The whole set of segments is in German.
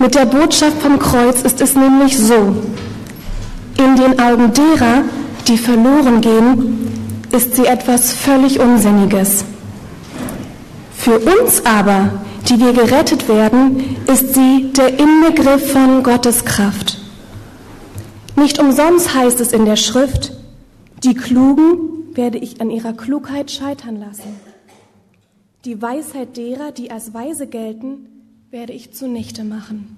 Mit der Botschaft vom Kreuz ist es nämlich so. In den Augen derer, die verloren gehen, ist sie etwas völlig Unsinniges. Für uns aber, die wir gerettet werden, ist sie der Inbegriff von Gottes Kraft. Nicht umsonst heißt es in der Schrift, die Klugen werde ich an ihrer Klugheit scheitern lassen. Die Weisheit derer, die als weise gelten, werde ich zunichte machen.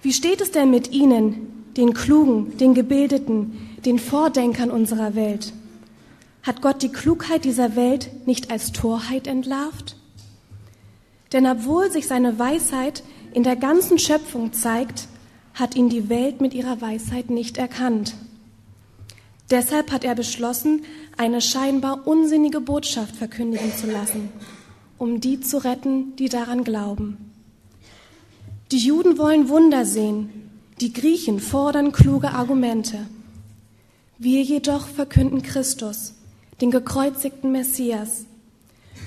Wie steht es denn mit Ihnen, den Klugen, den Gebildeten, den Vordenkern unserer Welt? Hat Gott die Klugheit dieser Welt nicht als Torheit entlarvt? Denn obwohl sich seine Weisheit in der ganzen Schöpfung zeigt, hat ihn die Welt mit ihrer Weisheit nicht erkannt. Deshalb hat er beschlossen, eine scheinbar unsinnige Botschaft verkündigen zu lassen, um die zu retten, die daran glauben. Die Juden wollen Wunder sehen, die Griechen fordern kluge Argumente. Wir jedoch verkünden Christus, den gekreuzigten Messias.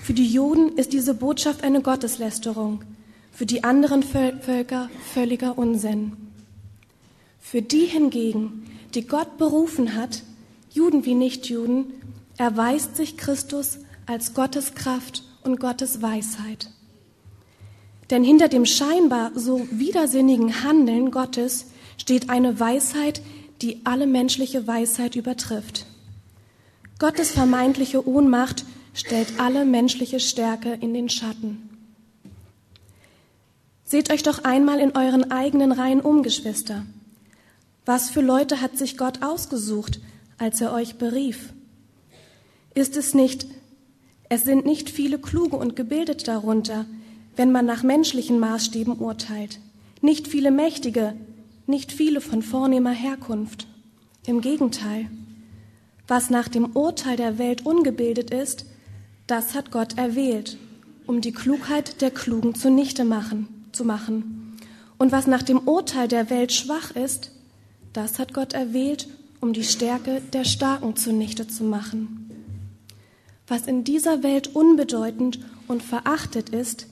Für die Juden ist diese Botschaft eine Gotteslästerung, für die anderen Völker völliger Unsinn. Für die hingegen, die Gott berufen hat, Juden wie Nichtjuden, erweist sich Christus als Gottes Kraft und Gottes Weisheit. Denn hinter dem scheinbar so widersinnigen Handeln Gottes steht eine Weisheit, die alle menschliche Weisheit übertrifft. Gottes vermeintliche Ohnmacht stellt alle menschliche Stärke in den Schatten. Seht euch doch einmal in euren eigenen Reihen um, Geschwister. Was für Leute hat sich Gott ausgesucht, als er euch berief? Ist es nicht, es sind nicht viele kluge und gebildete darunter, wenn man nach menschlichen Maßstäben urteilt. Nicht viele Mächtige, nicht viele von vornehmer Herkunft. Im Gegenteil. Was nach dem Urteil der Welt ungebildet ist, das hat Gott erwählt, um die Klugheit der Klugen zunichte machen, zu machen. Und was nach dem Urteil der Welt schwach ist, das hat Gott erwählt, um die Stärke der Starken zunichte zu machen. Was in dieser Welt unbedeutend und verachtet ist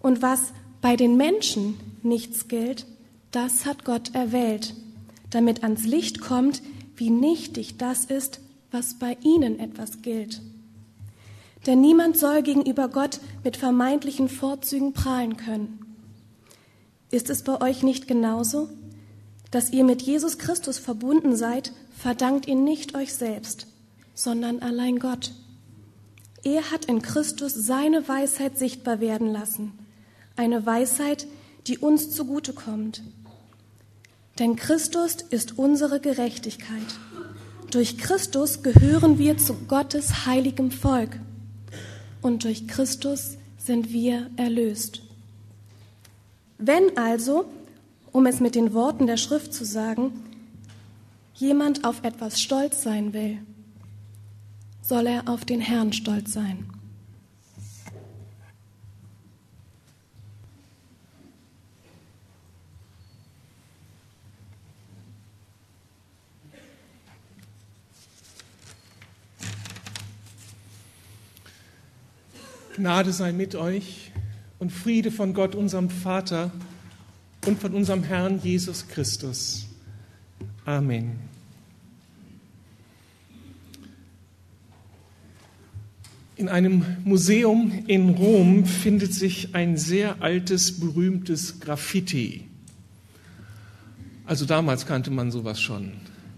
und was bei den Menschen nichts gilt, das hat Gott erwählt, damit ans Licht kommt, wie nichtig das ist, was bei ihnen etwas gilt. Denn niemand soll gegenüber Gott mit vermeintlichen Vorzügen prahlen können. Ist es bei euch nicht genauso? Dass ihr mit Jesus Christus verbunden seid, verdankt ihr nicht euch selbst, sondern allein Gott. Er hat in Christus seine Weisheit sichtbar werden lassen, eine Weisheit, die uns zugute kommt. Denn Christus ist unsere Gerechtigkeit. Durch Christus gehören wir zu Gottes heiligem Volk und durch Christus sind wir erlöst. Wenn also, um es mit den Worten der Schrift zu sagen, jemand auf etwas stolz sein will, soll er auf den Herrn stolz sein. Gnade sei mit euch und Friede von Gott, unserem Vater und von unserem Herrn Jesus Christus. Amen. In einem Museum in Rom findet sich ein sehr altes, berühmtes Graffiti. Also damals kannte man sowas schon.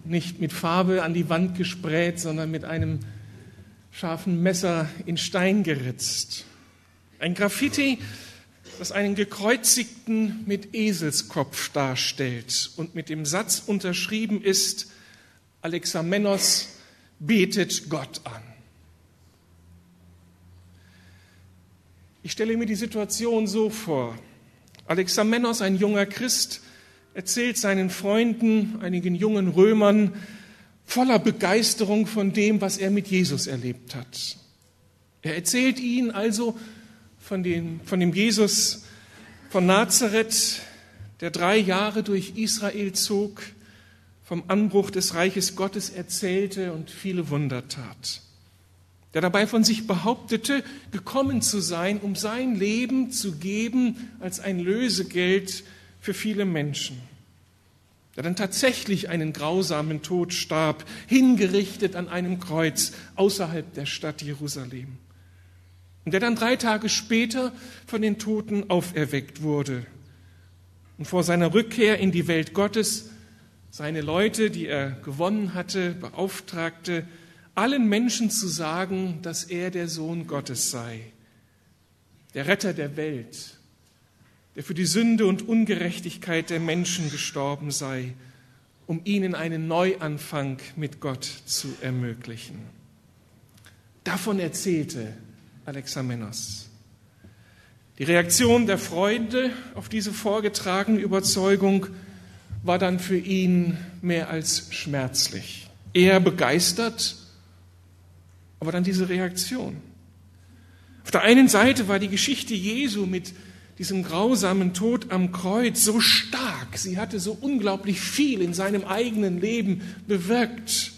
Nicht mit Farbe an die Wand gespräht, sondern mit einem scharfen Messer in Stein geritzt. Ein Graffiti, das einen gekreuzigten mit Eselskopf darstellt und mit dem Satz unterschrieben ist, Alexamenos betet Gott an. Ich stelle mir die Situation so vor. Alexamenos, ein junger Christ, erzählt seinen Freunden, einigen jungen Römern, voller Begeisterung von dem, was er mit Jesus erlebt hat. Er erzählt ihnen also von, den, von dem Jesus von Nazareth, der drei Jahre durch Israel zog, vom Anbruch des Reiches Gottes erzählte und viele Wunder tat. Der dabei von sich behauptete, gekommen zu sein, um sein Leben zu geben als ein Lösegeld für viele Menschen, der dann tatsächlich einen grausamen Tod starb, hingerichtet an einem Kreuz außerhalb der Stadt Jerusalem, und der dann drei Tage später von den Toten auferweckt wurde und vor seiner Rückkehr in die Welt Gottes seine Leute, die er gewonnen hatte, beauftragte, allen Menschen zu sagen, dass er der Sohn Gottes sei, der Retter der Welt, der für die Sünde und Ungerechtigkeit der Menschen gestorben sei, um ihnen einen Neuanfang mit Gott zu ermöglichen. Davon erzählte Alexamenos. Die Reaktion der Freunde auf diese vorgetragene Überzeugung war dann für ihn mehr als schmerzlich. Er begeistert aber dann diese Reaktion. Auf der einen Seite war die Geschichte Jesu mit diesem grausamen Tod am Kreuz so stark, sie hatte so unglaublich viel in seinem eigenen Leben bewirkt,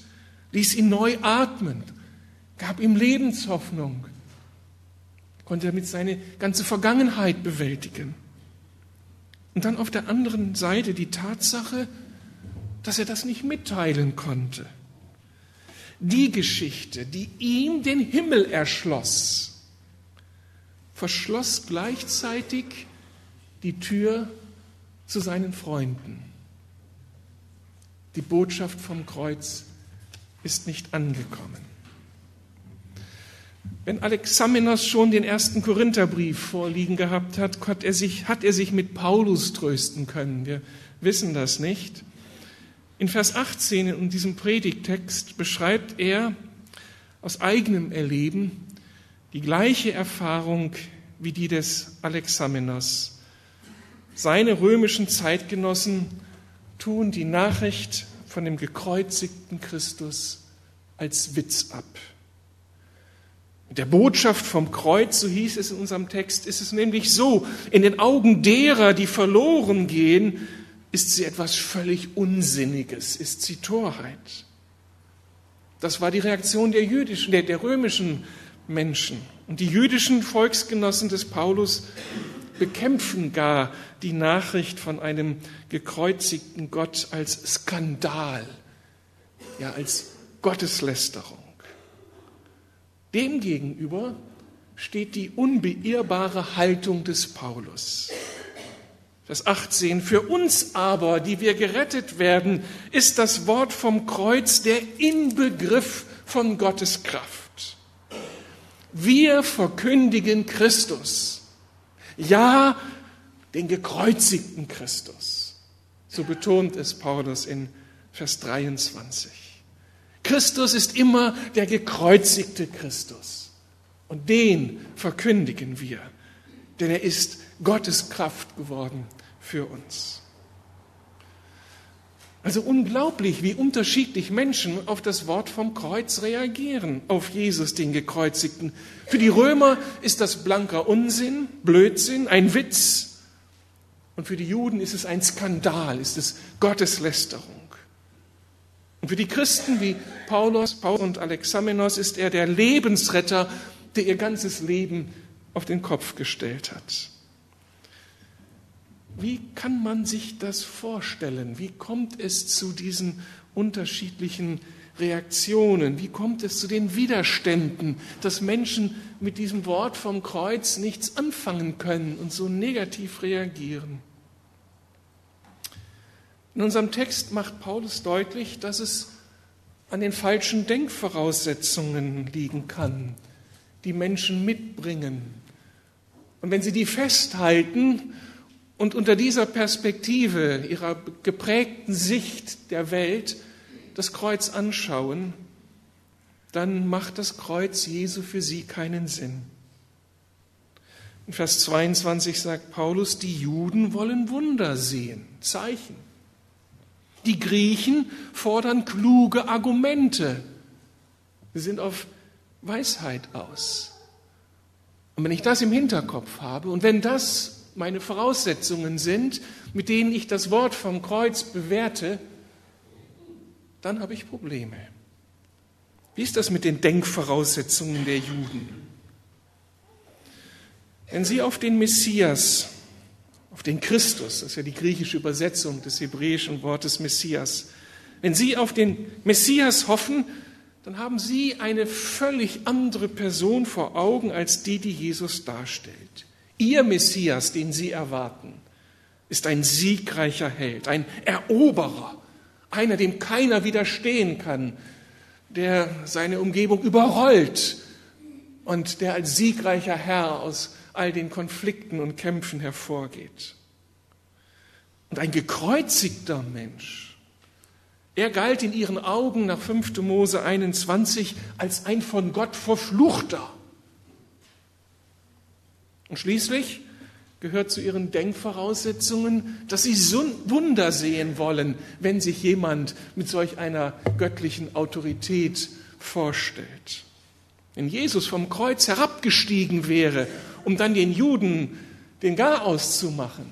ließ ihn neu atmen, gab ihm Lebenshoffnung, konnte damit seine ganze Vergangenheit bewältigen. Und dann auf der anderen Seite die Tatsache, dass er das nicht mitteilen konnte die Geschichte, die ihm den Himmel erschloss, verschloss gleichzeitig die Tür zu seinen Freunden. Die Botschaft vom Kreuz ist nicht angekommen. Wenn Alexamenos schon den ersten Korintherbrief vorliegen gehabt hat, hat er, sich, hat er sich mit Paulus trösten können. Wir wissen das nicht. In Vers 18 in diesem Predigtext beschreibt er aus eigenem Erleben die gleiche Erfahrung wie die des Alexamenos. Seine römischen Zeitgenossen tun die Nachricht von dem gekreuzigten Christus als Witz ab. Mit der Botschaft vom Kreuz, so hieß es in unserem Text, ist es nämlich so, in den Augen derer, die verloren gehen, ist sie etwas völlig Unsinniges, ist sie Torheit. Das war die Reaktion der jüdischen, der, der römischen Menschen. Und die jüdischen Volksgenossen des Paulus bekämpfen gar die Nachricht von einem gekreuzigten Gott als Skandal, ja, als Gotteslästerung. Demgegenüber steht die unbeirrbare Haltung des Paulus. Vers 18, für uns aber, die wir gerettet werden, ist das Wort vom Kreuz der Inbegriff von Gottes Kraft. Wir verkündigen Christus, ja, den gekreuzigten Christus. So betont es Paulus in Vers 23. Christus ist immer der gekreuzigte Christus. Und den verkündigen wir, denn er ist Gottes Kraft geworden für uns. Also unglaublich, wie unterschiedlich Menschen auf das Wort vom Kreuz reagieren, auf Jesus, den Gekreuzigten. Für die Römer ist das blanker Unsinn, Blödsinn, ein Witz. Und für die Juden ist es ein Skandal, ist es Gotteslästerung. Und für die Christen wie Paulus, Paulus und Alexamenos ist er der Lebensretter, der ihr ganzes Leben auf den Kopf gestellt hat. Wie kann man sich das vorstellen? Wie kommt es zu diesen unterschiedlichen Reaktionen? Wie kommt es zu den Widerständen, dass Menschen mit diesem Wort vom Kreuz nichts anfangen können und so negativ reagieren? In unserem Text macht Paulus deutlich, dass es an den falschen Denkvoraussetzungen liegen kann, die Menschen mitbringen. Und wenn sie die festhalten und unter dieser Perspektive ihrer geprägten Sicht der Welt das Kreuz anschauen, dann macht das Kreuz Jesu für sie keinen Sinn. In Vers 22 sagt Paulus, die Juden wollen Wunder sehen, Zeichen. Die Griechen fordern kluge Argumente. Sie sind auf Weisheit aus. Und wenn ich das im Hinterkopf habe und wenn das meine Voraussetzungen sind, mit denen ich das Wort vom Kreuz bewerte, dann habe ich Probleme. Wie ist das mit den Denkvoraussetzungen der Juden? Wenn sie auf den Messias, auf den Christus, das ist ja die griechische Übersetzung des hebräischen Wortes Messias, wenn sie auf den Messias hoffen, dann haben sie eine völlig andere Person vor Augen als die, die Jesus darstellt. Ihr Messias, den sie erwarten, ist ein siegreicher Held, ein Eroberer, einer, dem keiner widerstehen kann, der seine Umgebung überrollt und der als siegreicher Herr aus all den Konflikten und Kämpfen hervorgeht. Und ein gekreuzigter Mensch, er galt in ihren Augen nach 5. Mose 21 als ein von Gott verfluchter. Und schließlich gehört zu ihren Denkvoraussetzungen, dass sie Wunder sehen wollen, wenn sich jemand mit solch einer göttlichen Autorität vorstellt. Wenn Jesus vom Kreuz herabgestiegen wäre, um dann den Juden den Garaus zu machen,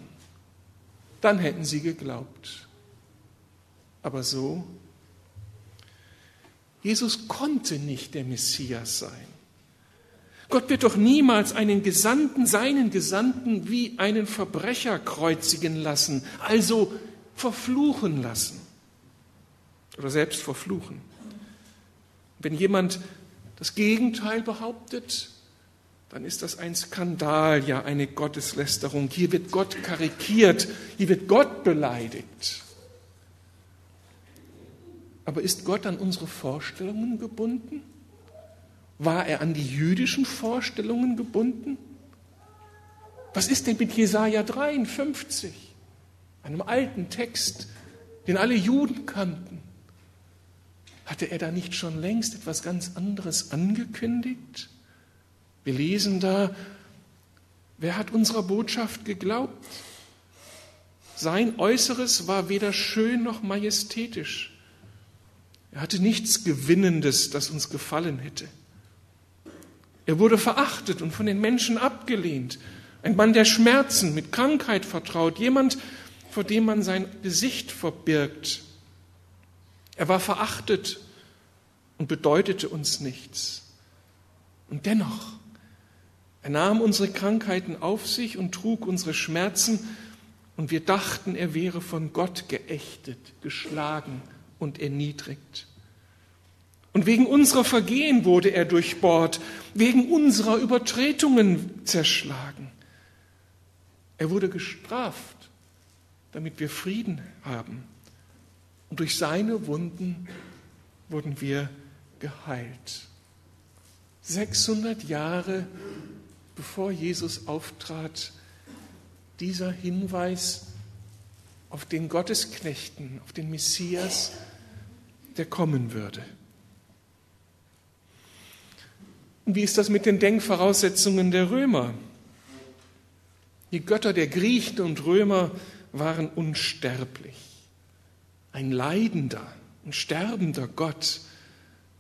dann hätten sie geglaubt. Aber so, Jesus konnte nicht der Messias sein. Gott wird doch niemals einen Gesandten, seinen Gesandten, wie einen Verbrecher kreuzigen lassen, also verfluchen lassen oder selbst verfluchen. Wenn jemand das Gegenteil behauptet, dann ist das ein Skandal, ja eine Gotteslästerung. Hier wird Gott karikiert, hier wird Gott beleidigt. Aber ist Gott an unsere Vorstellungen gebunden? War er an die jüdischen Vorstellungen gebunden? Was ist denn mit Jesaja 53, einem alten Text, den alle Juden kannten? Hatte er da nicht schon längst etwas ganz anderes angekündigt? Wir lesen da, wer hat unserer Botschaft geglaubt? Sein Äußeres war weder schön noch majestätisch. Er hatte nichts Gewinnendes, das uns gefallen hätte. Er wurde verachtet und von den Menschen abgelehnt. Ein Mann der Schmerzen, mit Krankheit vertraut, jemand, vor dem man sein Gesicht verbirgt. Er war verachtet und bedeutete uns nichts. Und dennoch, er nahm unsere Krankheiten auf sich und trug unsere Schmerzen, und wir dachten, er wäre von Gott geächtet, geschlagen und erniedrigt. Und wegen unserer Vergehen wurde er durchbohrt, wegen unserer Übertretungen zerschlagen. Er wurde gestraft, damit wir Frieden haben. Und durch seine Wunden wurden wir geheilt. 600 Jahre bevor Jesus auftrat, dieser Hinweis auf den Gottesknechten, auf den Messias, der kommen würde. Und wie ist das mit den Denkvoraussetzungen der Römer? Die Götter der Griechen und Römer waren unsterblich. Ein leidender und sterbender Gott,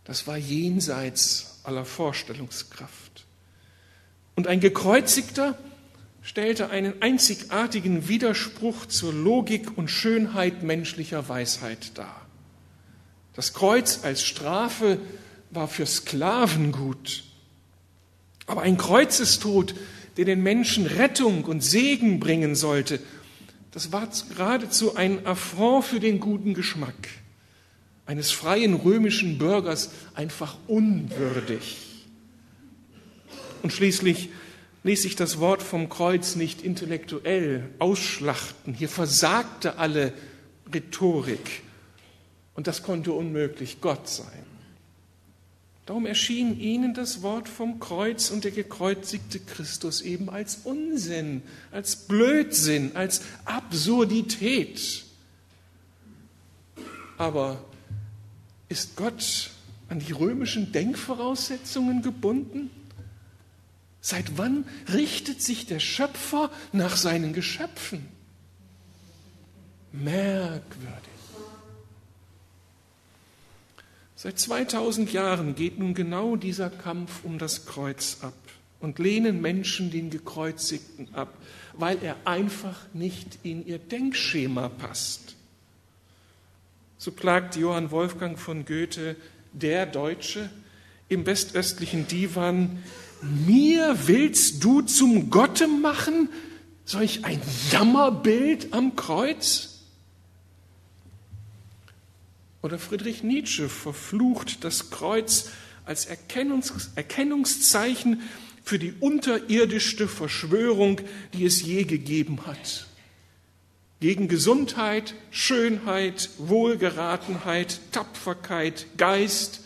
das war jenseits aller Vorstellungskraft. Und ein gekreuzigter stellte einen einzigartigen Widerspruch zur Logik und Schönheit menschlicher Weisheit dar. Das Kreuz als Strafe war für Sklaven gut. Aber ein Kreuzestod, der den Menschen Rettung und Segen bringen sollte, das war geradezu ein Affront für den guten Geschmack eines freien römischen Bürgers einfach unwürdig. Und schließlich ließ sich das Wort vom Kreuz nicht intellektuell ausschlachten. Hier versagte alle Rhetorik. Und das konnte unmöglich Gott sein. Darum erschien ihnen das Wort vom Kreuz und der gekreuzigte Christus eben als Unsinn, als Blödsinn, als Absurdität. Aber ist Gott an die römischen Denkvoraussetzungen gebunden? Seit wann richtet sich der Schöpfer nach seinen Geschöpfen? Merkwürdig. Seit 2000 Jahren geht nun genau dieser Kampf um das Kreuz ab und lehnen Menschen den Gekreuzigten ab, weil er einfach nicht in ihr Denkschema passt. So klagt Johann Wolfgang von Goethe der Deutsche im westöstlichen Divan, mir willst du zum Gotte machen? Solch ein Jammerbild am Kreuz? Oder Friedrich Nietzsche verflucht das Kreuz als Erkennungs Erkennungszeichen für die unterirdischste Verschwörung, die es je gegeben hat. Gegen Gesundheit, Schönheit, Wohlgeratenheit, Tapferkeit, Geist,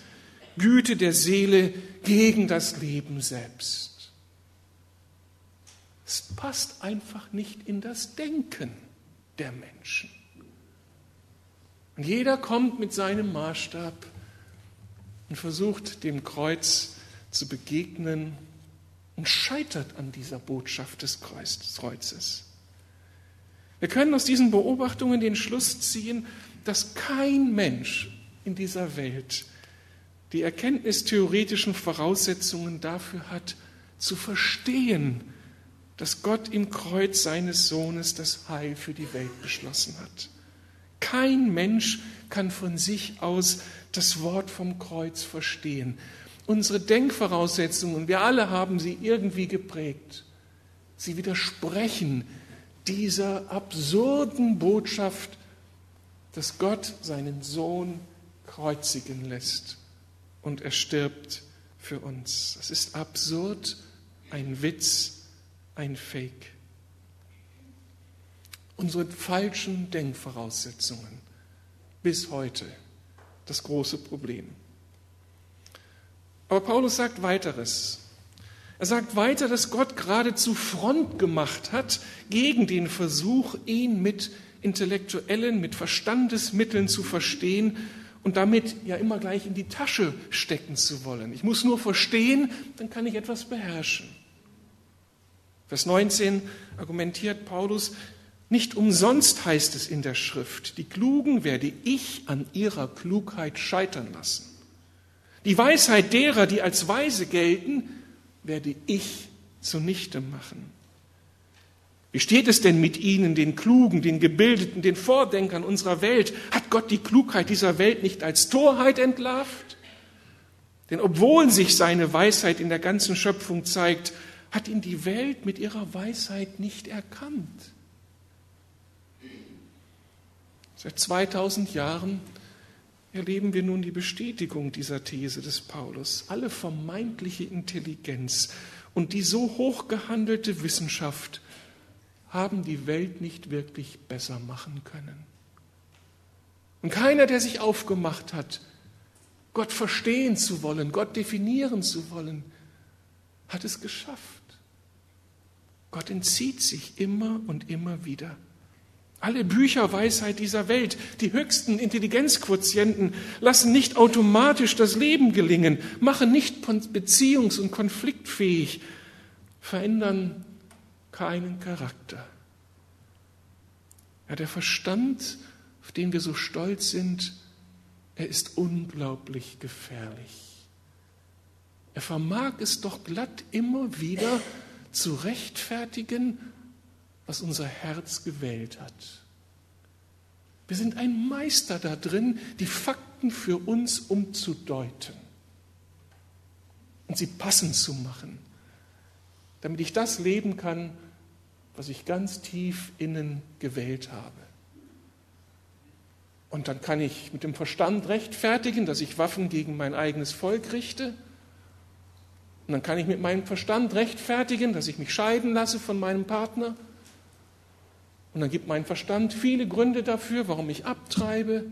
Güte der Seele, gegen das Leben selbst. Es passt einfach nicht in das Denken der Menschen. Und jeder kommt mit seinem Maßstab und versucht dem Kreuz zu begegnen und scheitert an dieser Botschaft des Kreuzes. Wir können aus diesen Beobachtungen den Schluss ziehen, dass kein Mensch in dieser Welt die erkenntnistheoretischen Voraussetzungen dafür hat, zu verstehen, dass Gott im Kreuz seines Sohnes das Heil für die Welt beschlossen hat. Kein Mensch kann von sich aus das Wort vom Kreuz verstehen. Unsere Denkvoraussetzungen, wir alle haben sie irgendwie geprägt. Sie widersprechen dieser absurden Botschaft, dass Gott seinen Sohn kreuzigen lässt und er stirbt für uns. Das ist absurd, ein Witz, ein Fake unsere falschen Denkvoraussetzungen bis heute das große Problem. Aber Paulus sagt weiteres. Er sagt weiter, dass Gott geradezu Front gemacht hat gegen den Versuch, ihn mit intellektuellen, mit Verstandesmitteln zu verstehen und damit ja immer gleich in die Tasche stecken zu wollen. Ich muss nur verstehen, dann kann ich etwas beherrschen. Vers 19 argumentiert Paulus, nicht umsonst heißt es in der Schrift, die Klugen werde ich an ihrer Klugheit scheitern lassen. Die Weisheit derer, die als weise gelten, werde ich zunichte machen. Wie steht es denn mit ihnen, den Klugen, den Gebildeten, den Vordenkern unserer Welt? Hat Gott die Klugheit dieser Welt nicht als Torheit entlarvt? Denn obwohl sich seine Weisheit in der ganzen Schöpfung zeigt, hat ihn die Welt mit ihrer Weisheit nicht erkannt. Seit 2000 Jahren erleben wir nun die Bestätigung dieser These des Paulus. Alle vermeintliche Intelligenz und die so hoch gehandelte Wissenschaft haben die Welt nicht wirklich besser machen können. Und keiner, der sich aufgemacht hat, Gott verstehen zu wollen, Gott definieren zu wollen, hat es geschafft. Gott entzieht sich immer und immer wieder. Alle Bücherweisheit dieser Welt, die höchsten Intelligenzquotienten lassen nicht automatisch das Leben gelingen, machen nicht beziehungs- und konfliktfähig, verändern keinen Charakter. Ja, der Verstand, auf den wir so stolz sind, er ist unglaublich gefährlich. Er vermag es doch glatt immer wieder zu rechtfertigen was unser Herz gewählt hat. Wir sind ein Meister da drin, die Fakten für uns umzudeuten und sie passend zu machen, damit ich das leben kann, was ich ganz tief innen gewählt habe. Und dann kann ich mit dem Verstand rechtfertigen, dass ich Waffen gegen mein eigenes Volk richte. Und dann kann ich mit meinem Verstand rechtfertigen, dass ich mich scheiden lasse von meinem Partner. Und dann gibt mein Verstand viele Gründe dafür, warum ich abtreibe.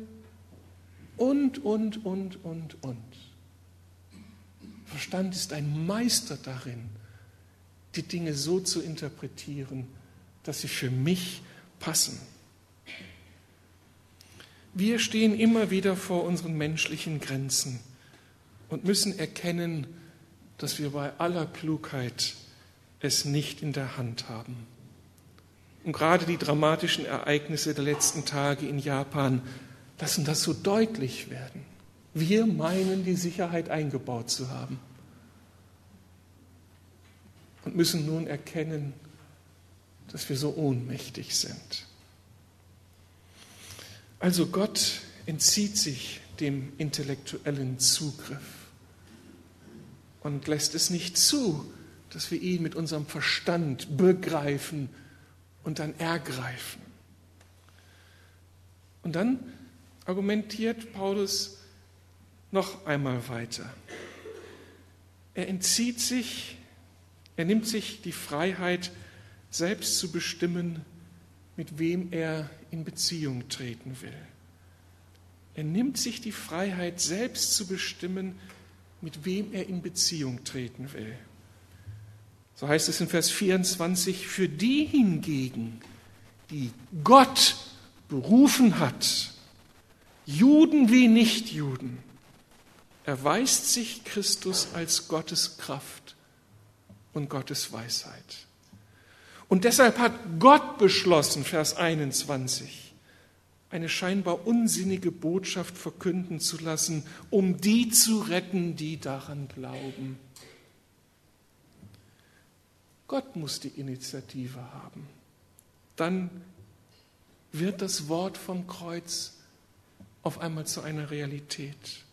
Und, und, und, und, und. Verstand ist ein Meister darin, die Dinge so zu interpretieren, dass sie für mich passen. Wir stehen immer wieder vor unseren menschlichen Grenzen und müssen erkennen, dass wir bei aller Klugheit es nicht in der Hand haben. Und gerade die dramatischen Ereignisse der letzten Tage in Japan lassen das so deutlich werden. Wir meinen, die Sicherheit eingebaut zu haben und müssen nun erkennen, dass wir so ohnmächtig sind. Also Gott entzieht sich dem intellektuellen Zugriff und lässt es nicht zu, dass wir ihn mit unserem Verstand begreifen und dann ergreifen. Und dann argumentiert Paulus noch einmal weiter. Er entzieht sich, er nimmt sich die Freiheit, selbst zu bestimmen, mit wem er in Beziehung treten will. Er nimmt sich die Freiheit, selbst zu bestimmen, mit wem er in Beziehung treten will. So heißt es in Vers 24, für die hingegen, die Gott berufen hat, Juden wie Nichtjuden, erweist sich Christus als Gottes Kraft und Gottes Weisheit. Und deshalb hat Gott beschlossen, Vers 21, eine scheinbar unsinnige Botschaft verkünden zu lassen, um die zu retten, die daran glauben. Gott muss die Initiative haben. Dann wird das Wort vom Kreuz auf einmal zu einer Realität.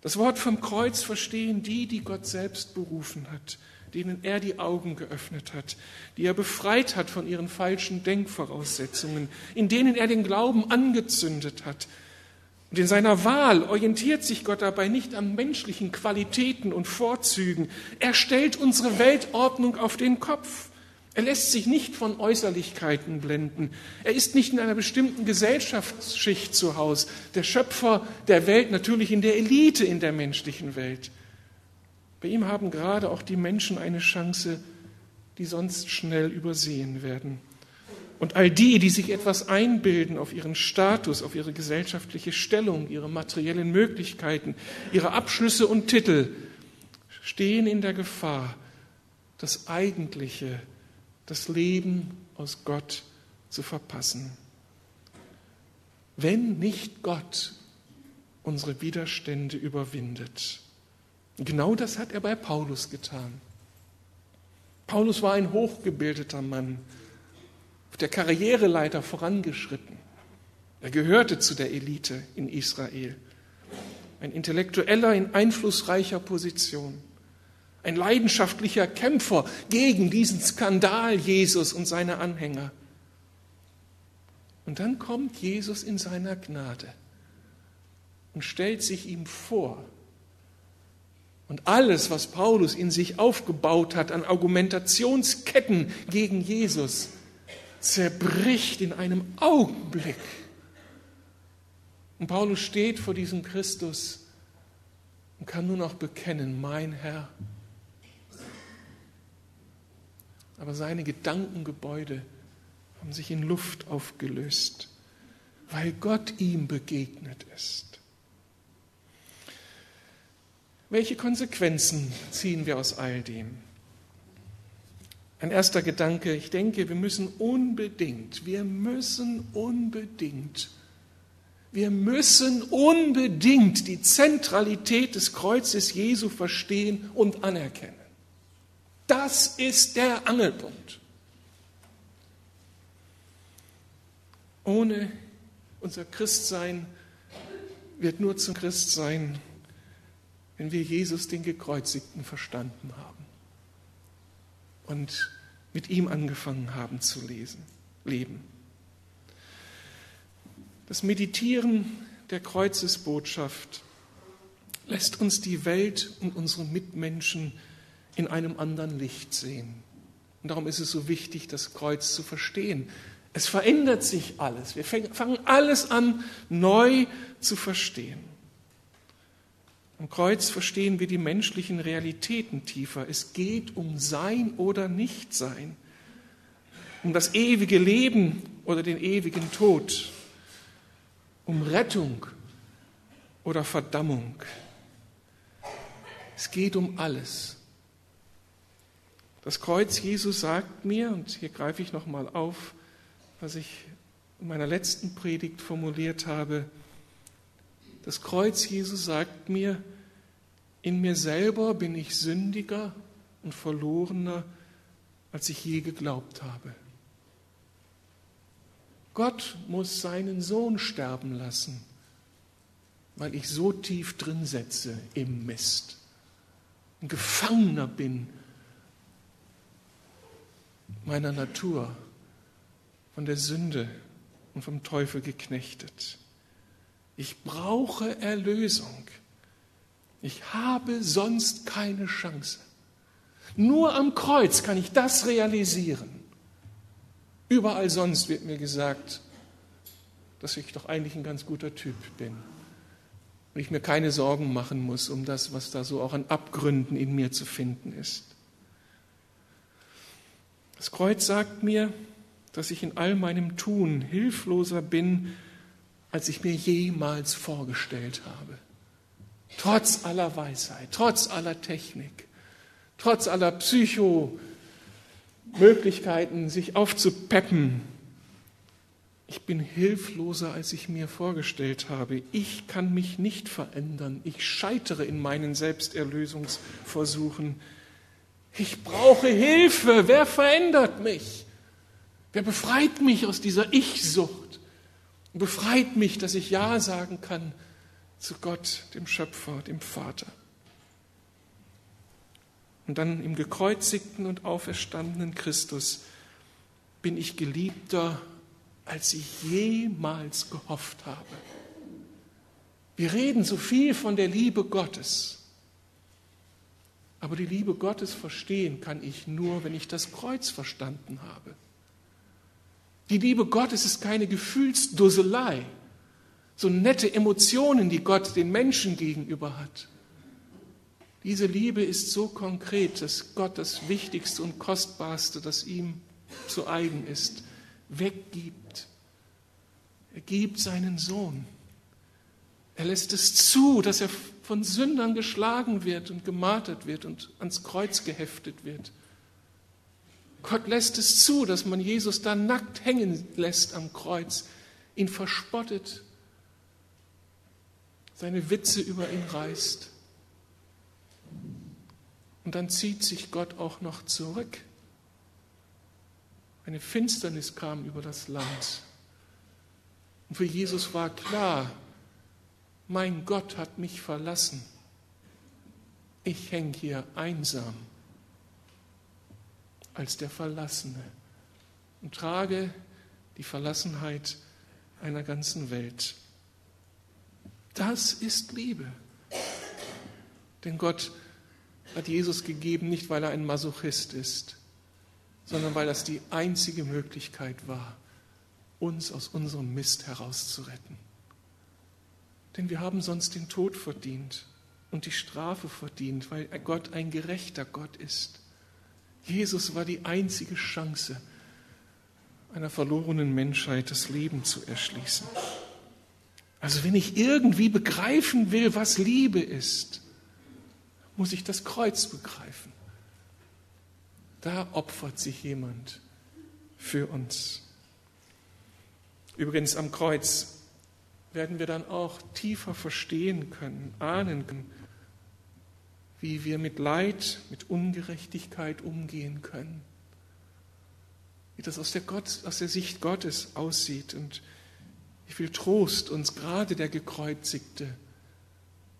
Das Wort vom Kreuz verstehen die, die Gott selbst berufen hat, denen er die Augen geöffnet hat, die er befreit hat von ihren falschen Denkvoraussetzungen, in denen er den Glauben angezündet hat. Und in seiner Wahl orientiert sich Gott dabei nicht an menschlichen Qualitäten und Vorzügen. Er stellt unsere Weltordnung auf den Kopf. Er lässt sich nicht von Äußerlichkeiten blenden. Er ist nicht in einer bestimmten Gesellschaftsschicht zu Hause. Der Schöpfer der Welt natürlich in der Elite in der menschlichen Welt. Bei ihm haben gerade auch die Menschen eine Chance, die sonst schnell übersehen werden. Und all die, die sich etwas einbilden auf ihren Status, auf ihre gesellschaftliche Stellung, ihre materiellen Möglichkeiten, ihre Abschlüsse und Titel, stehen in der Gefahr, das Eigentliche das Leben aus Gott zu verpassen. Wenn nicht Gott unsere Widerstände überwindet. Genau das hat er bei Paulus getan. Paulus war ein hochgebildeter Mann, auf der Karriereleiter vorangeschritten. Er gehörte zu der Elite in Israel. Ein Intellektueller in einflussreicher Position ein leidenschaftlicher Kämpfer gegen diesen Skandal Jesus und seine Anhänger. Und dann kommt Jesus in seiner Gnade und stellt sich ihm vor. Und alles, was Paulus in sich aufgebaut hat an Argumentationsketten gegen Jesus, zerbricht in einem Augenblick. Und Paulus steht vor diesem Christus und kann nur noch bekennen, mein Herr aber seine Gedankengebäude haben sich in Luft aufgelöst, weil Gott ihm begegnet ist. Welche Konsequenzen ziehen wir aus all dem? Ein erster Gedanke, ich denke, wir müssen unbedingt, wir müssen unbedingt, wir müssen unbedingt die Zentralität des Kreuzes Jesu verstehen und anerkennen. Das ist der Angelpunkt. Ohne unser Christsein wird nur zum Christsein, wenn wir Jesus den Gekreuzigten verstanden haben und mit ihm angefangen haben zu lesen, leben. Das Meditieren der Kreuzesbotschaft lässt uns die Welt und unsere Mitmenschen in einem anderen Licht sehen. Und darum ist es so wichtig, das Kreuz zu verstehen. Es verändert sich alles. Wir fangen alles an, neu zu verstehen. Am Kreuz verstehen wir die menschlichen Realitäten tiefer. Es geht um Sein oder Nichtsein, um das ewige Leben oder den ewigen Tod, um Rettung oder Verdammung. Es geht um alles. Das Kreuz Jesu sagt mir, und hier greife ich nochmal auf, was ich in meiner letzten Predigt formuliert habe, das Kreuz Jesu sagt mir, in mir selber bin ich sündiger und verlorener, als ich je geglaubt habe. Gott muss seinen Sohn sterben lassen, weil ich so tief drin setze im Mist. Ein Gefangener bin meiner Natur, von der Sünde und vom Teufel geknechtet. Ich brauche Erlösung. Ich habe sonst keine Chance. Nur am Kreuz kann ich das realisieren. Überall sonst wird mir gesagt, dass ich doch eigentlich ein ganz guter Typ bin. Und ich mir keine Sorgen machen muss um das, was da so auch an Abgründen in mir zu finden ist. Das Kreuz sagt mir, dass ich in all meinem Tun hilfloser bin, als ich mir jemals vorgestellt habe. Trotz aller Weisheit, trotz aller Technik, trotz aller Psychomöglichkeiten, sich aufzupeppen, ich bin hilfloser, als ich mir vorgestellt habe. Ich kann mich nicht verändern. Ich scheitere in meinen Selbsterlösungsversuchen. Ich brauche Hilfe. Wer verändert mich? Wer befreit mich aus dieser Ich-Sucht? Und befreit mich, dass ich Ja sagen kann zu Gott, dem Schöpfer, dem Vater. Und dann im gekreuzigten und auferstandenen Christus bin ich geliebter als ich jemals gehofft habe. Wir reden so viel von der Liebe Gottes. Aber die Liebe Gottes verstehen kann ich nur, wenn ich das Kreuz verstanden habe. Die Liebe Gottes ist keine Gefühlsdusselei, so nette Emotionen, die Gott den Menschen gegenüber hat. Diese Liebe ist so konkret, dass Gott das Wichtigste und Kostbarste, das ihm zu eigen ist, weggibt. Er gibt seinen Sohn. Er lässt es zu, dass er von Sündern geschlagen wird und gemartert wird und ans Kreuz geheftet wird. Gott lässt es zu, dass man Jesus da nackt hängen lässt am Kreuz, ihn verspottet, seine Witze über ihn reißt. Und dann zieht sich Gott auch noch zurück. Eine Finsternis kam über das Land. Und für Jesus war klar, mein Gott hat mich verlassen. Ich hänge hier einsam als der Verlassene und trage die Verlassenheit einer ganzen Welt. Das ist Liebe. Denn Gott hat Jesus gegeben, nicht weil er ein Masochist ist, sondern weil das die einzige Möglichkeit war, uns aus unserem Mist herauszuretten. Denn wir haben sonst den Tod verdient und die Strafe verdient, weil Gott ein gerechter Gott ist. Jesus war die einzige Chance, einer verlorenen Menschheit das Leben zu erschließen. Also wenn ich irgendwie begreifen will, was Liebe ist, muss ich das Kreuz begreifen. Da opfert sich jemand für uns. Übrigens am Kreuz werden wir dann auch tiefer verstehen können, ahnen können, wie wir mit Leid, mit Ungerechtigkeit umgehen können, wie das aus der, Gott, aus der Sicht Gottes aussieht und wie viel Trost uns gerade der Gekreuzigte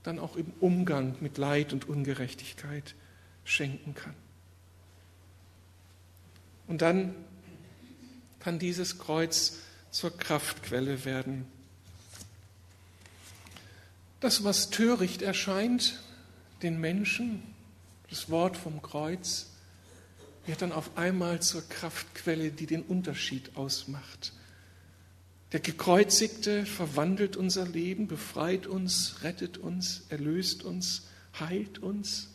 dann auch im Umgang mit Leid und Ungerechtigkeit schenken kann. Und dann kann dieses Kreuz zur Kraftquelle werden. Das, was töricht erscheint, den Menschen, das Wort vom Kreuz, wird dann auf einmal zur Kraftquelle, die den Unterschied ausmacht. Der Gekreuzigte verwandelt unser Leben, befreit uns, rettet uns, erlöst uns, heilt uns.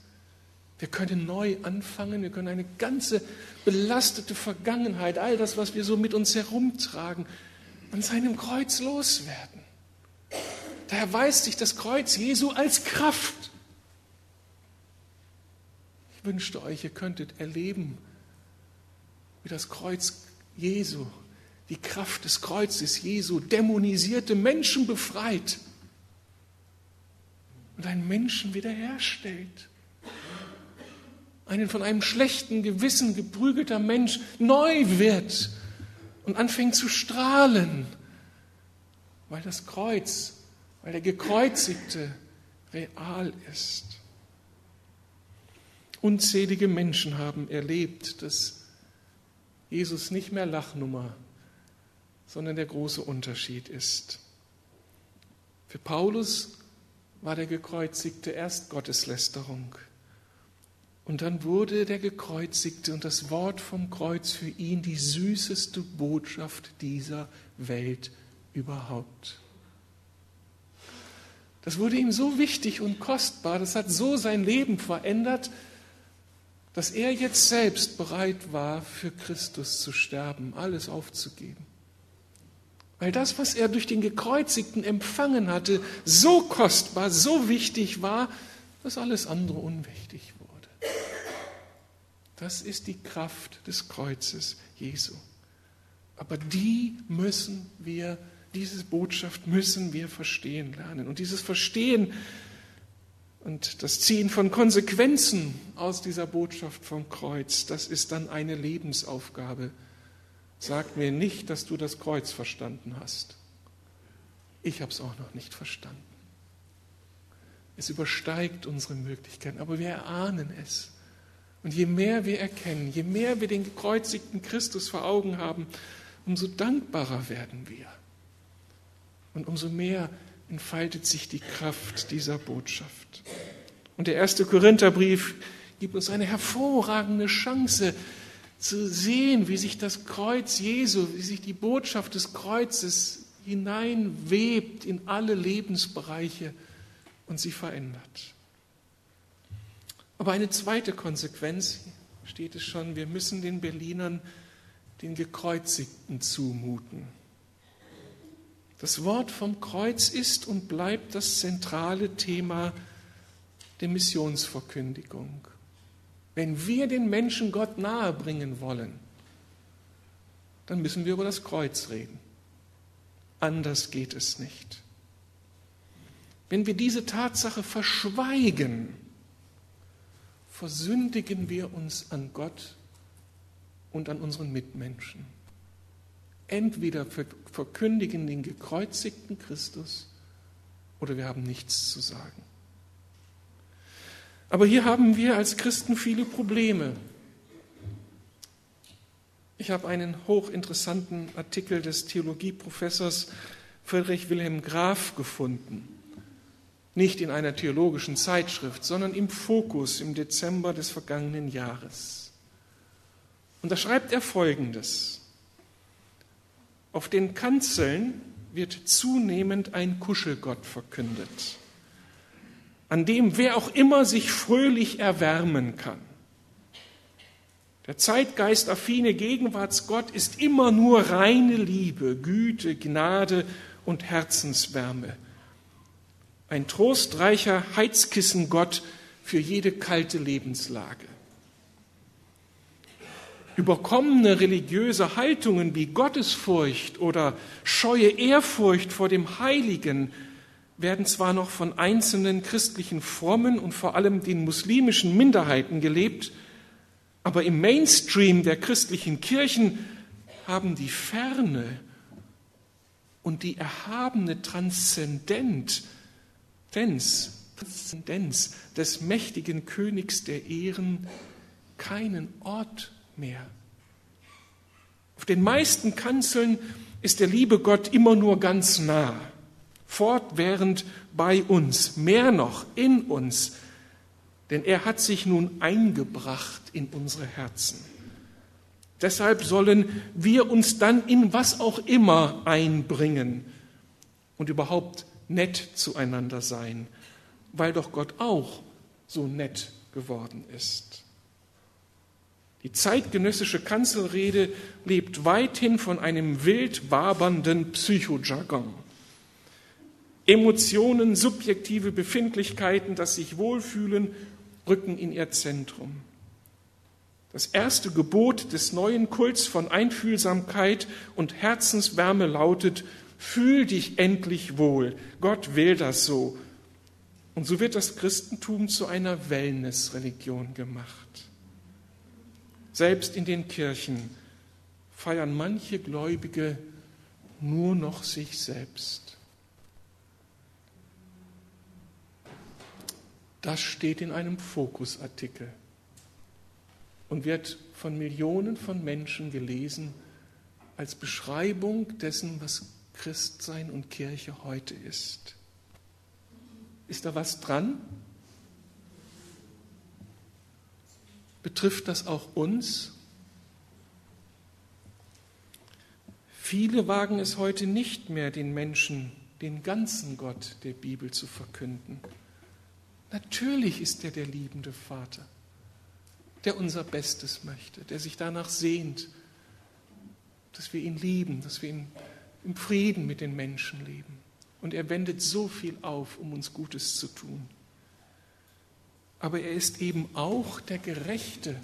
Wir können neu anfangen, wir können eine ganze belastete Vergangenheit, all das, was wir so mit uns herumtragen, an seinem Kreuz loswerden. Da erweist sich das Kreuz Jesu als Kraft. Ich wünschte euch, ihr könntet erleben, wie das Kreuz Jesu, die Kraft des Kreuzes Jesu dämonisierte Menschen befreit und einen Menschen wiederherstellt einen von einem schlechten Gewissen geprügelter Mensch neu wird und anfängt zu strahlen, weil das Kreuz weil der Gekreuzigte real ist. Unzählige Menschen haben erlebt, dass Jesus nicht mehr Lachnummer, sondern der große Unterschied ist. Für Paulus war der Gekreuzigte erst Gotteslästerung. Und dann wurde der Gekreuzigte und das Wort vom Kreuz für ihn die süßeste Botschaft dieser Welt überhaupt. Das wurde ihm so wichtig und kostbar, das hat so sein Leben verändert, dass er jetzt selbst bereit war, für Christus zu sterben, alles aufzugeben. Weil das, was er durch den Gekreuzigten empfangen hatte, so kostbar, so wichtig war, dass alles andere unwichtig wurde. Das ist die Kraft des Kreuzes Jesu. Aber die müssen wir, diese Botschaft müssen wir verstehen lernen. Und dieses Verstehen und das Ziehen von Konsequenzen aus dieser Botschaft vom Kreuz, das ist dann eine Lebensaufgabe. Sag mir nicht, dass du das Kreuz verstanden hast. Ich habe es auch noch nicht verstanden. Es übersteigt unsere Möglichkeiten, aber wir erahnen es. Und je mehr wir erkennen, je mehr wir den gekreuzigten Christus vor Augen haben, umso dankbarer werden wir. Und umso mehr entfaltet sich die Kraft dieser Botschaft. Und der erste Korintherbrief gibt uns eine hervorragende Chance zu sehen, wie sich das Kreuz Jesu, wie sich die Botschaft des Kreuzes hineinwebt in alle Lebensbereiche und sie verändert. Aber eine zweite Konsequenz steht es schon, wir müssen den Berlinern den Gekreuzigten zumuten. Das Wort vom Kreuz ist und bleibt das zentrale Thema der Missionsverkündigung. Wenn wir den Menschen Gott nahebringen wollen, dann müssen wir über das Kreuz reden. Anders geht es nicht. Wenn wir diese Tatsache verschweigen, versündigen wir uns an Gott und an unseren Mitmenschen. Entweder verkündigen den gekreuzigten Christus oder wir haben nichts zu sagen. Aber hier haben wir als Christen viele Probleme. Ich habe einen hochinteressanten Artikel des Theologieprofessors Friedrich Wilhelm Graf gefunden. Nicht in einer theologischen Zeitschrift, sondern im Fokus im Dezember des vergangenen Jahres. Und da schreibt er Folgendes. Auf den Kanzeln wird zunehmend ein Kuschelgott verkündet, an dem wer auch immer sich fröhlich erwärmen kann. Der zeitgeistaffine Gegenwartsgott ist immer nur reine Liebe, Güte, Gnade und Herzenswärme. Ein trostreicher Heizkissengott für jede kalte Lebenslage. Überkommene religiöse Haltungen wie Gottesfurcht oder scheue Ehrfurcht vor dem Heiligen werden zwar noch von einzelnen christlichen Frommen und vor allem den muslimischen Minderheiten gelebt, aber im Mainstream der christlichen Kirchen haben die Ferne und die erhabene Transzendenz, Transzendenz des mächtigen Königs der Ehren keinen Ort mehr. Auf den meisten Kanzeln ist der liebe Gott immer nur ganz nah, fortwährend bei uns, mehr noch in uns, denn er hat sich nun eingebracht in unsere Herzen. Deshalb sollen wir uns dann in was auch immer einbringen und überhaupt nett zueinander sein, weil doch Gott auch so nett geworden ist. Die zeitgenössische Kanzelrede lebt weithin von einem wild wabernden Psychojargon. Emotionen, subjektive Befindlichkeiten, das sich wohlfühlen, rücken in ihr Zentrum. Das erste Gebot des neuen Kults von Einfühlsamkeit und Herzenswärme lautet, fühl dich endlich wohl, Gott will das so. Und so wird das Christentum zu einer Wellnessreligion gemacht. Selbst in den Kirchen feiern manche Gläubige nur noch sich selbst. Das steht in einem Fokusartikel und wird von Millionen von Menschen gelesen als Beschreibung dessen, was Christsein und Kirche heute ist. Ist da was dran? Betrifft das auch uns? Viele wagen es heute nicht mehr, den Menschen den ganzen Gott der Bibel zu verkünden. Natürlich ist er der liebende Vater, der unser Bestes möchte, der sich danach sehnt, dass wir ihn lieben, dass wir ihn im Frieden mit den Menschen leben. Und er wendet so viel auf, um uns Gutes zu tun. Aber er ist eben auch der Gerechte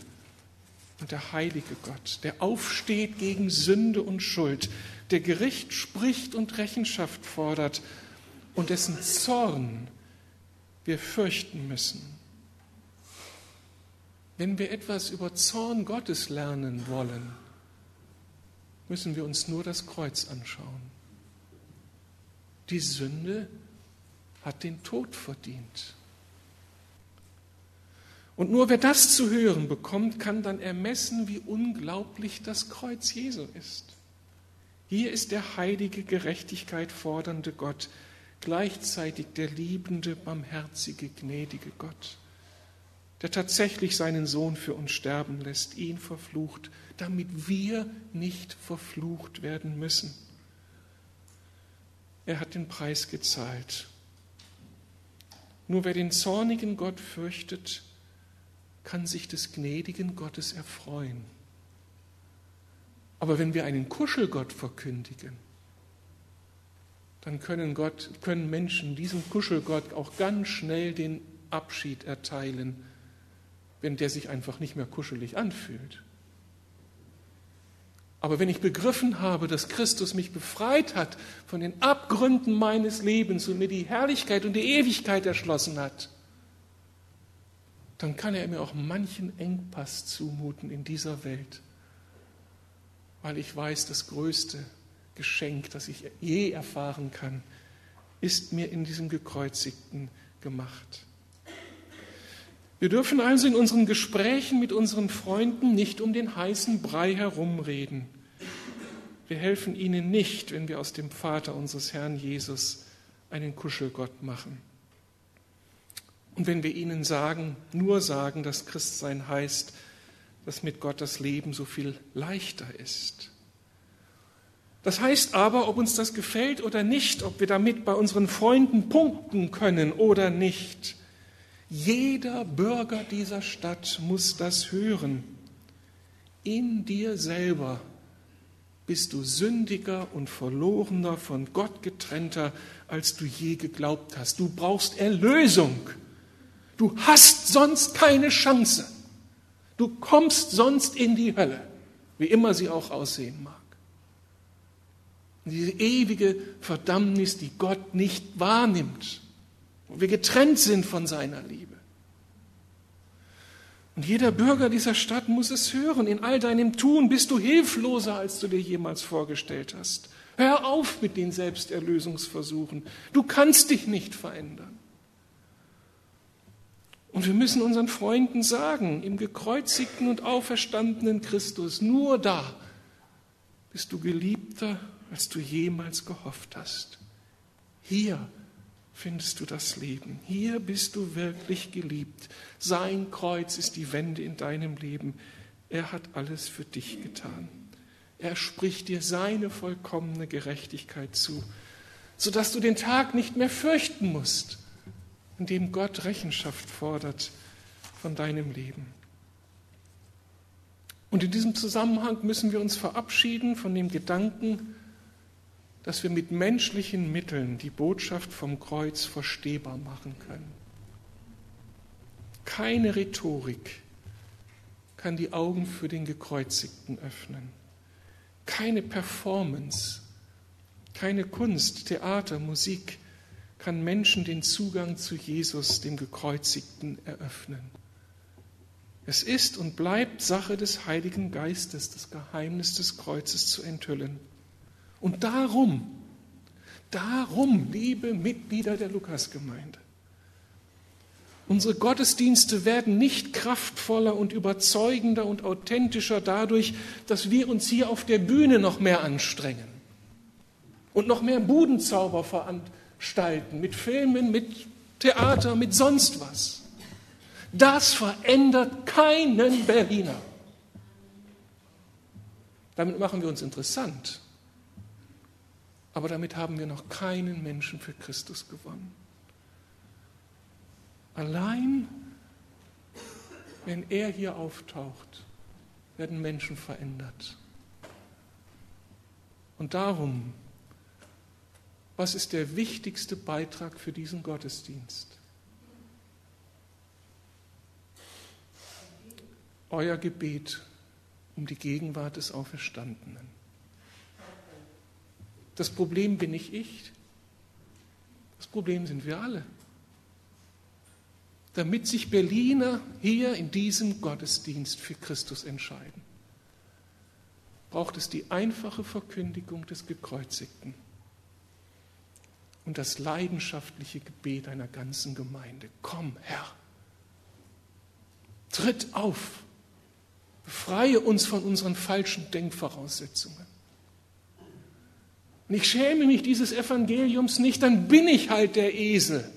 und der heilige Gott, der aufsteht gegen Sünde und Schuld, der Gericht spricht und Rechenschaft fordert und dessen Zorn wir fürchten müssen. Wenn wir etwas über Zorn Gottes lernen wollen, müssen wir uns nur das Kreuz anschauen. Die Sünde hat den Tod verdient. Und nur wer das zu hören bekommt, kann dann ermessen, wie unglaublich das Kreuz Jesu ist. Hier ist der heilige, Gerechtigkeit fordernde Gott, gleichzeitig der liebende, barmherzige, gnädige Gott, der tatsächlich seinen Sohn für uns sterben lässt, ihn verflucht, damit wir nicht verflucht werden müssen. Er hat den Preis gezahlt. Nur wer den zornigen Gott fürchtet, kann sich des gnädigen Gottes erfreuen. Aber wenn wir einen Kuschelgott verkündigen, dann können, Gott, können Menschen diesem Kuschelgott auch ganz schnell den Abschied erteilen, wenn der sich einfach nicht mehr kuschelig anfühlt. Aber wenn ich begriffen habe, dass Christus mich befreit hat von den Abgründen meines Lebens und mir die Herrlichkeit und die Ewigkeit erschlossen hat, dann kann er mir auch manchen Engpass zumuten in dieser Welt, weil ich weiß, das größte Geschenk, das ich je erfahren kann, ist mir in diesem gekreuzigten gemacht. Wir dürfen also in unseren Gesprächen mit unseren Freunden nicht um den heißen Brei herumreden. Wir helfen ihnen nicht, wenn wir aus dem Vater unseres Herrn Jesus einen Kuschelgott machen. Und wenn wir ihnen sagen, nur sagen, dass Christsein heißt, dass mit Gott das Leben so viel leichter ist. Das heißt aber, ob uns das gefällt oder nicht, ob wir damit bei unseren Freunden punkten können oder nicht, jeder Bürger dieser Stadt muss das hören. In dir selber bist du sündiger und verlorener, von Gott getrennter, als du je geglaubt hast. Du brauchst Erlösung. Du hast sonst keine Chance. Du kommst sonst in die Hölle, wie immer sie auch aussehen mag. diese ewige Verdammnis, die Gott nicht wahrnimmt wo wir getrennt sind von seiner Liebe. Und jeder Bürger dieser Stadt muss es hören. In all deinem Tun bist du hilfloser, als du dir jemals vorgestellt hast. Hör auf mit den Selbsterlösungsversuchen. Du kannst dich nicht verändern. Und wir müssen unseren Freunden sagen, im gekreuzigten und auferstandenen Christus, nur da bist du geliebter, als du jemals gehofft hast. Hier findest du das Leben. Hier bist du wirklich geliebt. Sein Kreuz ist die Wende in deinem Leben. Er hat alles für dich getan. Er spricht dir seine vollkommene Gerechtigkeit zu, sodass du den Tag nicht mehr fürchten musst, in dem Gott Rechenschaft fordert von deinem Leben. Und in diesem Zusammenhang müssen wir uns verabschieden von dem Gedanken, dass wir mit menschlichen Mitteln die Botschaft vom Kreuz verstehbar machen können. Keine Rhetorik kann die Augen für den Gekreuzigten öffnen. Keine Performance, keine Kunst, Theater, Musik kann Menschen den Zugang zu Jesus, dem Gekreuzigten, eröffnen. Es ist und bleibt Sache des Heiligen Geistes, das Geheimnis des Kreuzes zu enthüllen. Und darum, darum, liebe Mitglieder der Lukasgemeinde, Unsere Gottesdienste werden nicht kraftvoller und überzeugender und authentischer dadurch, dass wir uns hier auf der Bühne noch mehr anstrengen und noch mehr Budenzauber veranstalten mit Filmen, mit Theater, mit sonst was. Das verändert keinen Berliner. Damit machen wir uns interessant. Aber damit haben wir noch keinen Menschen für Christus gewonnen. Allein wenn er hier auftaucht, werden Menschen verändert. Und darum, was ist der wichtigste Beitrag für diesen Gottesdienst? Euer Gebet um die Gegenwart des Auferstandenen. Das Problem bin nicht ich, das Problem sind wir alle damit sich Berliner hier in diesem Gottesdienst für Christus entscheiden, braucht es die einfache Verkündigung des Gekreuzigten und das leidenschaftliche Gebet einer ganzen Gemeinde. Komm, Herr, tritt auf, befreie uns von unseren falschen Denkvoraussetzungen. Und ich schäme mich dieses Evangeliums nicht, dann bin ich halt der Esel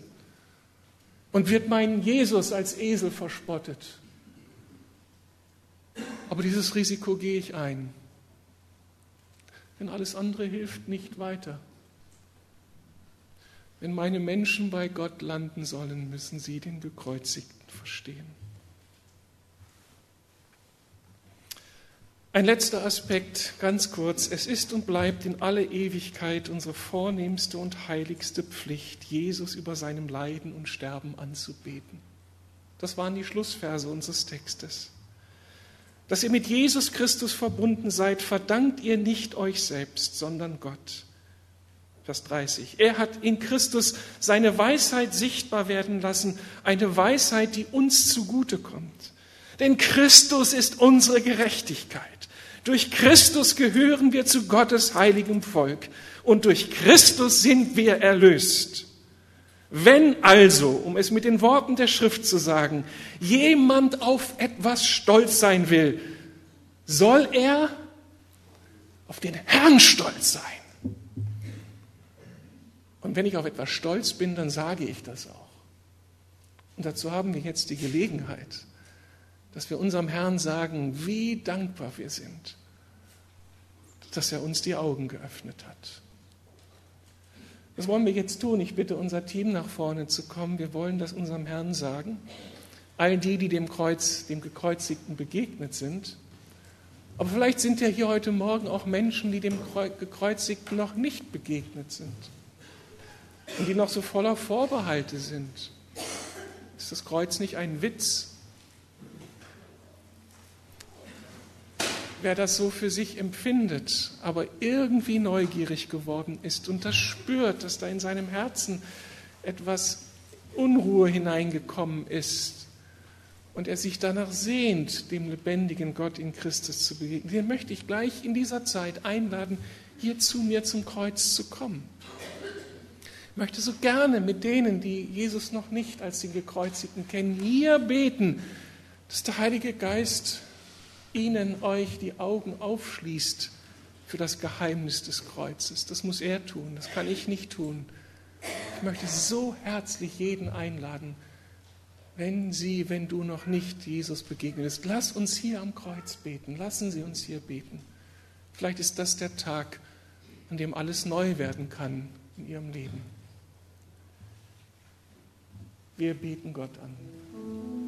und wird mein Jesus als Esel verspottet. Aber dieses Risiko gehe ich ein, denn alles andere hilft nicht weiter. Wenn meine Menschen bei Gott landen sollen, müssen sie den Gekreuzigten verstehen. Ein letzter Aspekt, ganz kurz. Es ist und bleibt in alle Ewigkeit unsere vornehmste und heiligste Pflicht, Jesus über seinem Leiden und Sterben anzubeten. Das waren die Schlussverse unseres Textes. Dass ihr mit Jesus Christus verbunden seid, verdankt ihr nicht euch selbst, sondern Gott. Vers 30. Er hat in Christus seine Weisheit sichtbar werden lassen, eine Weisheit, die uns zugute kommt. Denn Christus ist unsere Gerechtigkeit. Durch Christus gehören wir zu Gottes heiligem Volk und durch Christus sind wir erlöst. Wenn also, um es mit den Worten der Schrift zu sagen, jemand auf etwas stolz sein will, soll er auf den Herrn stolz sein. Und wenn ich auf etwas stolz bin, dann sage ich das auch. Und dazu haben wir jetzt die Gelegenheit dass wir unserem Herrn sagen, wie dankbar wir sind, dass er uns die Augen geöffnet hat. Das wollen wir jetzt tun. Ich bitte unser Team nach vorne zu kommen. Wir wollen das unserem Herrn sagen. All die, die dem Kreuz, dem Gekreuzigten begegnet sind. Aber vielleicht sind ja hier heute Morgen auch Menschen, die dem Gekreuzigten noch nicht begegnet sind. Und die noch so voller Vorbehalte sind. Ist das Kreuz nicht ein Witz? wer das so für sich empfindet, aber irgendwie neugierig geworden ist und das spürt, dass da in seinem Herzen etwas Unruhe hineingekommen ist und er sich danach sehnt, dem lebendigen Gott in Christus zu begegnen, den möchte ich gleich in dieser Zeit einladen, hier zu mir zum Kreuz zu kommen. Ich möchte so gerne mit denen, die Jesus noch nicht als den Gekreuzigten kennen, hier beten, dass der Heilige Geist ihnen euch die Augen aufschließt für das Geheimnis des Kreuzes. Das muss er tun, das kann ich nicht tun. Ich möchte so herzlich jeden einladen, wenn sie, wenn du noch nicht Jesus begegnest, lass uns hier am Kreuz beten, lassen Sie uns hier beten. Vielleicht ist das der Tag, an dem alles neu werden kann in Ihrem Leben. Wir beten Gott an.